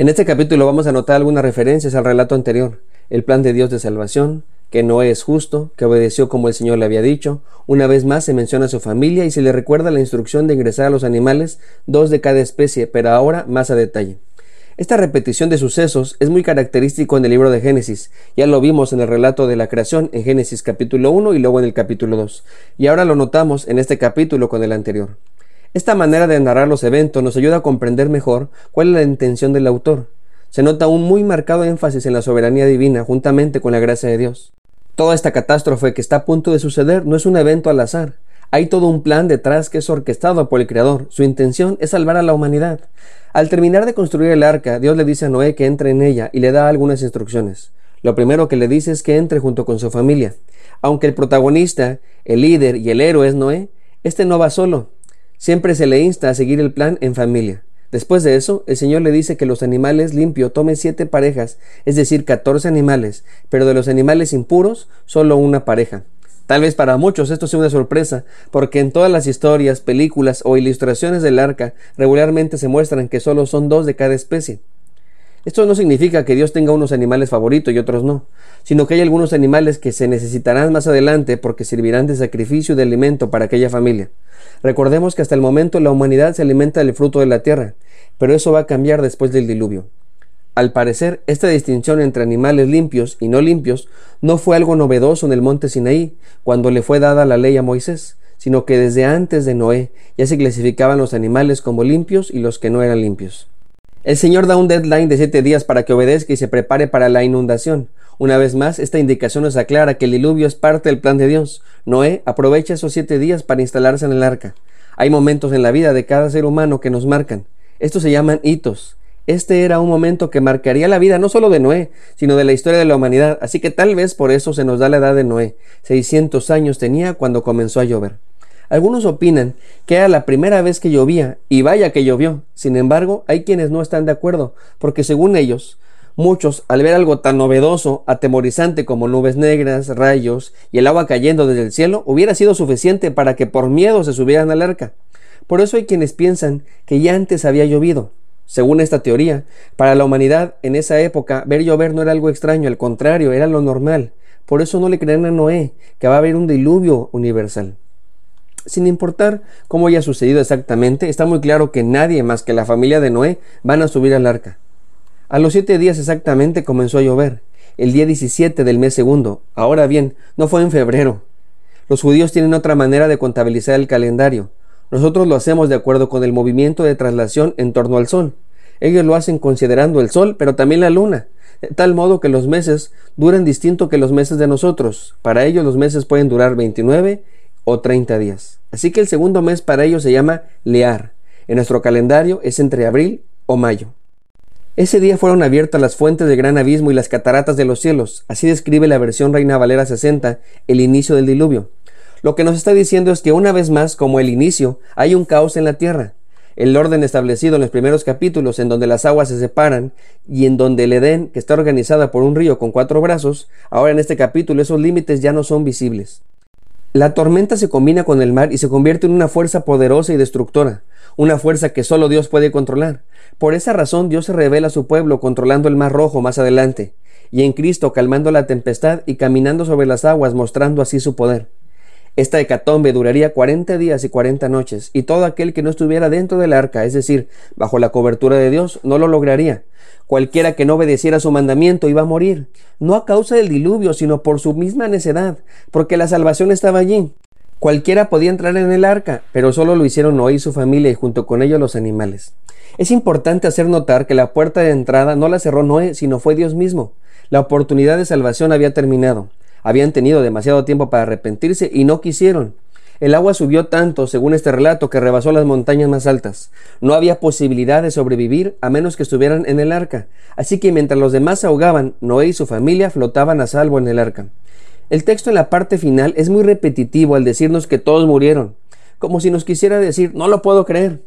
En este capítulo vamos a notar algunas referencias al relato anterior, el plan de Dios de salvación, que Noé es justo, que obedeció como el Señor le había dicho, una vez más se menciona a su familia y se le recuerda la instrucción de ingresar a los animales, dos de cada especie, pero ahora más a detalle. Esta repetición de sucesos es muy característico en el libro de Génesis. Ya lo vimos en el relato de la creación en Génesis capítulo 1 y luego en el capítulo 2. Y ahora lo notamos en este capítulo con el anterior. Esta manera de narrar los eventos nos ayuda a comprender mejor cuál es la intención del autor. Se nota un muy marcado énfasis en la soberanía divina juntamente con la gracia de Dios. Toda esta catástrofe que está a punto de suceder no es un evento al azar. Hay todo un plan detrás que es orquestado por el Creador. Su intención es salvar a la humanidad. Al terminar de construir el arca, Dios le dice a Noé que entre en ella y le da algunas instrucciones. Lo primero que le dice es que entre junto con su familia. Aunque el protagonista, el líder y el héroe es Noé, este no va solo. Siempre se le insta a seguir el plan en familia. Después de eso, el Señor le dice que los animales limpios tomen siete parejas, es decir, catorce animales, pero de los animales impuros, solo una pareja. Tal vez para muchos esto sea una sorpresa, porque en todas las historias, películas o ilustraciones del arca regularmente se muestran que solo son dos de cada especie. Esto no significa que Dios tenga unos animales favoritos y otros no, sino que hay algunos animales que se necesitarán más adelante porque servirán de sacrificio y de alimento para aquella familia. Recordemos que hasta el momento la humanidad se alimenta del fruto de la tierra, pero eso va a cambiar después del diluvio. Al parecer, esta distinción entre animales limpios y no limpios no fue algo novedoso en el monte Sinaí, cuando le fue dada la ley a Moisés, sino que desde antes de Noé ya se clasificaban los animales como limpios y los que no eran limpios. El Señor da un deadline de siete días para que obedezca y se prepare para la inundación. Una vez más, esta indicación nos aclara que el diluvio es parte del plan de Dios. Noé aprovecha esos siete días para instalarse en el arca. Hay momentos en la vida de cada ser humano que nos marcan. Estos se llaman hitos. Este era un momento que marcaría la vida no solo de Noé, sino de la historia de la humanidad, así que tal vez por eso se nos da la edad de Noé. 600 años tenía cuando comenzó a llover. Algunos opinan que era la primera vez que llovía, y vaya que llovió. Sin embargo, hay quienes no están de acuerdo, porque según ellos, muchos, al ver algo tan novedoso, atemorizante como nubes negras, rayos y el agua cayendo desde el cielo, hubiera sido suficiente para que por miedo se subieran al arca. Por eso hay quienes piensan que ya antes había llovido. Según esta teoría, para la humanidad en esa época ver llover no era algo extraño, al contrario, era lo normal. Por eso no le creen a Noé que va a haber un diluvio universal. Sin importar cómo haya sucedido exactamente, está muy claro que nadie más que la familia de Noé van a subir al arca. A los siete días exactamente comenzó a llover, el día 17 del mes segundo. Ahora bien, no fue en febrero. Los judíos tienen otra manera de contabilizar el calendario. Nosotros lo hacemos de acuerdo con el movimiento de traslación en torno al sol. Ellos lo hacen considerando el sol, pero también la luna, de tal modo que los meses duran distinto que los meses de nosotros. Para ellos los meses pueden durar 29 o 30 días. Así que el segundo mes para ellos se llama Lear. En nuestro calendario es entre abril o mayo. Ese día fueron abiertas las fuentes del gran abismo y las cataratas de los cielos. Así describe la versión Reina Valera 60 el inicio del diluvio. Lo que nos está diciendo es que una vez más, como el inicio, hay un caos en la tierra. El orden establecido en los primeros capítulos, en donde las aguas se separan y en donde el Edén, que está organizada por un río con cuatro brazos, ahora en este capítulo esos límites ya no son visibles. La tormenta se combina con el mar y se convierte en una fuerza poderosa y destructora, una fuerza que solo Dios puede controlar. Por esa razón Dios se revela a su pueblo controlando el mar rojo más adelante, y en Cristo calmando la tempestad y caminando sobre las aguas mostrando así su poder. Esta hecatombe duraría cuarenta días y cuarenta noches, y todo aquel que no estuviera dentro del arca, es decir, bajo la cobertura de Dios, no lo lograría. Cualquiera que no obedeciera su mandamiento iba a morir, no a causa del diluvio, sino por su misma necedad, porque la salvación estaba allí. Cualquiera podía entrar en el arca, pero solo lo hicieron Noé y su familia y junto con ellos los animales. Es importante hacer notar que la puerta de entrada no la cerró Noé, sino fue Dios mismo. La oportunidad de salvación había terminado. Habían tenido demasiado tiempo para arrepentirse y no quisieron. El agua subió tanto, según este relato, que rebasó las montañas más altas. No había posibilidad de sobrevivir a menos que estuvieran en el arca. Así que mientras los demás se ahogaban, Noé y su familia flotaban a salvo en el arca. El texto en la parte final es muy repetitivo al decirnos que todos murieron, como si nos quisiera decir, no lo puedo creer.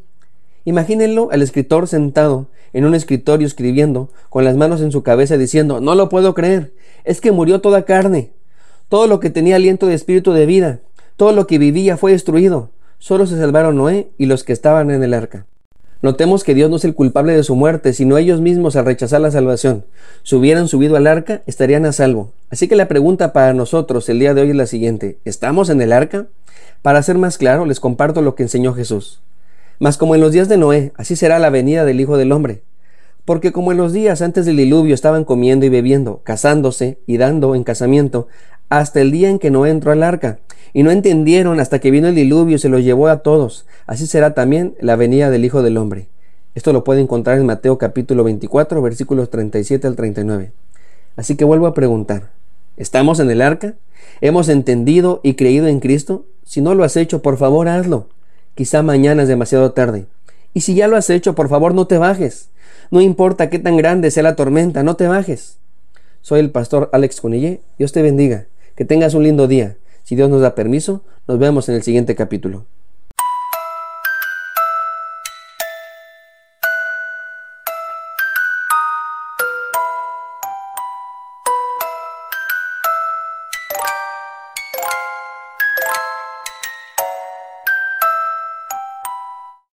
Imagínenlo al escritor sentado en un escritorio escribiendo, con las manos en su cabeza diciendo, no lo puedo creer, es que murió toda carne, todo lo que tenía aliento de espíritu de vida, todo lo que vivía fue destruido, solo se salvaron Noé y los que estaban en el arca. Notemos que Dios no es el culpable de su muerte, sino ellos mismos al rechazar la salvación. Si hubieran subido al arca, estarían a salvo. Así que la pregunta para nosotros el día de hoy es la siguiente. ¿Estamos en el arca? Para ser más claro, les comparto lo que enseñó Jesús. Mas como en los días de Noé, así será la venida del Hijo del Hombre. Porque como en los días antes del diluvio estaban comiendo y bebiendo, casándose y dando en casamiento, hasta el día en que Noé entró al arca, y no entendieron hasta que vino el diluvio y se los llevó a todos. Así será también la venida del Hijo del Hombre. Esto lo puede encontrar en Mateo capítulo 24, versículos 37 al 39. Así que vuelvo a preguntar, ¿estamos en el arca? ¿Hemos entendido y creído en Cristo? Si no lo has hecho, por favor hazlo. Quizá mañana es demasiado tarde. Y si ya lo has hecho, por favor no te bajes. No importa qué tan grande sea la tormenta, no te bajes. Soy el pastor Alex Cunillé. Dios te bendiga. Que tengas un lindo día. Si Dios nos da permiso, nos vemos en el siguiente capítulo.